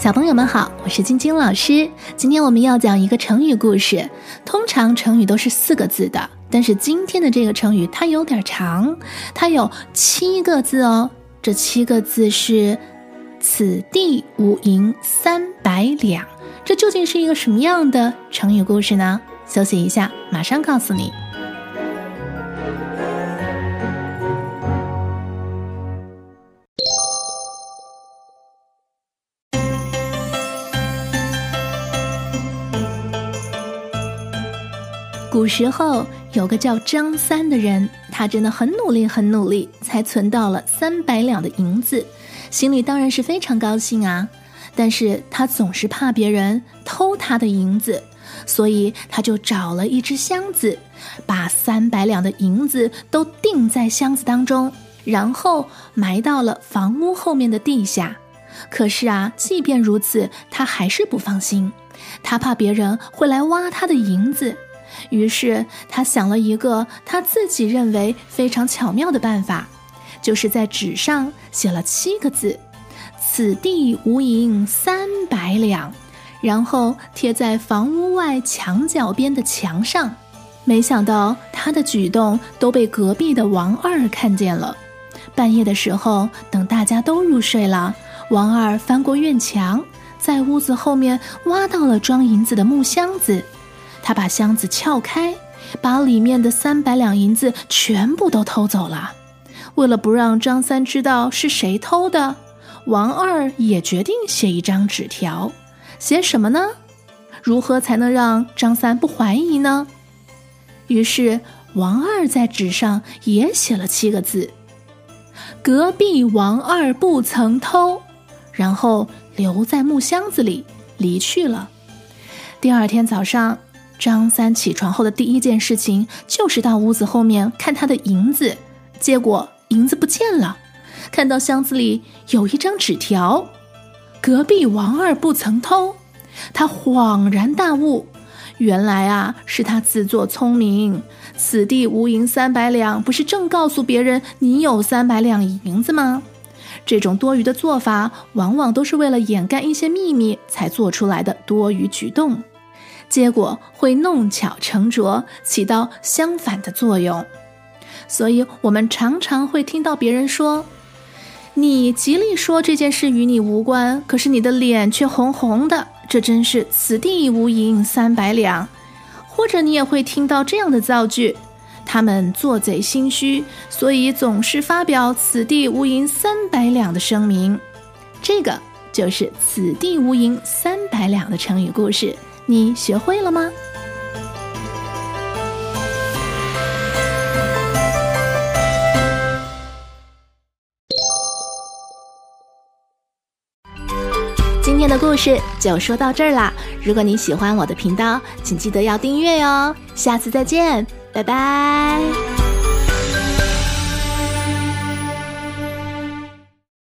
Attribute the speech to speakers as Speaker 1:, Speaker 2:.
Speaker 1: 小朋友们好，我是晶晶老师。今天我们要讲一个成语故事。通常成语都是四个字的，但是今天的这个成语它有点长，它有七个字哦。这七个字是“此地无银三百两”，这究竟是一个什么样的成语故事呢？休息一下，马上告诉你。古时候有个叫张三的人，他真的很努力，很努力，才存到了三百两的银子，心里当然是非常高兴啊。但是他总是怕别人偷他的银子，所以他就找了一只箱子，把三百两的银子都钉在箱子当中，然后埋到了房屋后面的地下。可是啊，即便如此，他还是不放心，他怕别人会来挖他的银子。于是他想了一个他自己认为非常巧妙的办法，就是在纸上写了七个字：“此地无银三百两”，然后贴在房屋外墙角边的墙上。没想到他的举动都被隔壁的王二看见了。半夜的时候，等大家都入睡了，王二翻过院墙，在屋子后面挖到了装银子的木箱子。他把箱子撬开，把里面的三百两银子全部都偷走了。为了不让张三知道是谁偷的，王二也决定写一张纸条。写什么呢？如何才能让张三不怀疑呢？于是王二在纸上也写了七个字：“隔壁王二不曾偷。”然后留在木箱子里离去了。第二天早上。张三起床后的第一件事情就是到屋子后面看他的银子，结果银子不见了。看到箱子里有一张纸条，隔壁王二不曾偷。他恍然大悟，原来啊是他自作聪明。此地无银三百两，不是正告诉别人你有三百两银子吗？这种多余的做法，往往都是为了掩盖一些秘密才做出来的多余举动。结果会弄巧成拙，起到相反的作用。所以，我们常常会听到别人说：“你极力说这件事与你无关，可是你的脸却红红的，这真是此地无银三百两。”或者，你也会听到这样的造句：“他们做贼心虚，所以总是发表‘此地无银三百两’的声明。”这个就是“此地无银三百两”的成语故事。你学会了吗？今天的故事就说到这儿啦。如果你喜欢我的频道，请记得要订阅哟。下次再见，拜拜。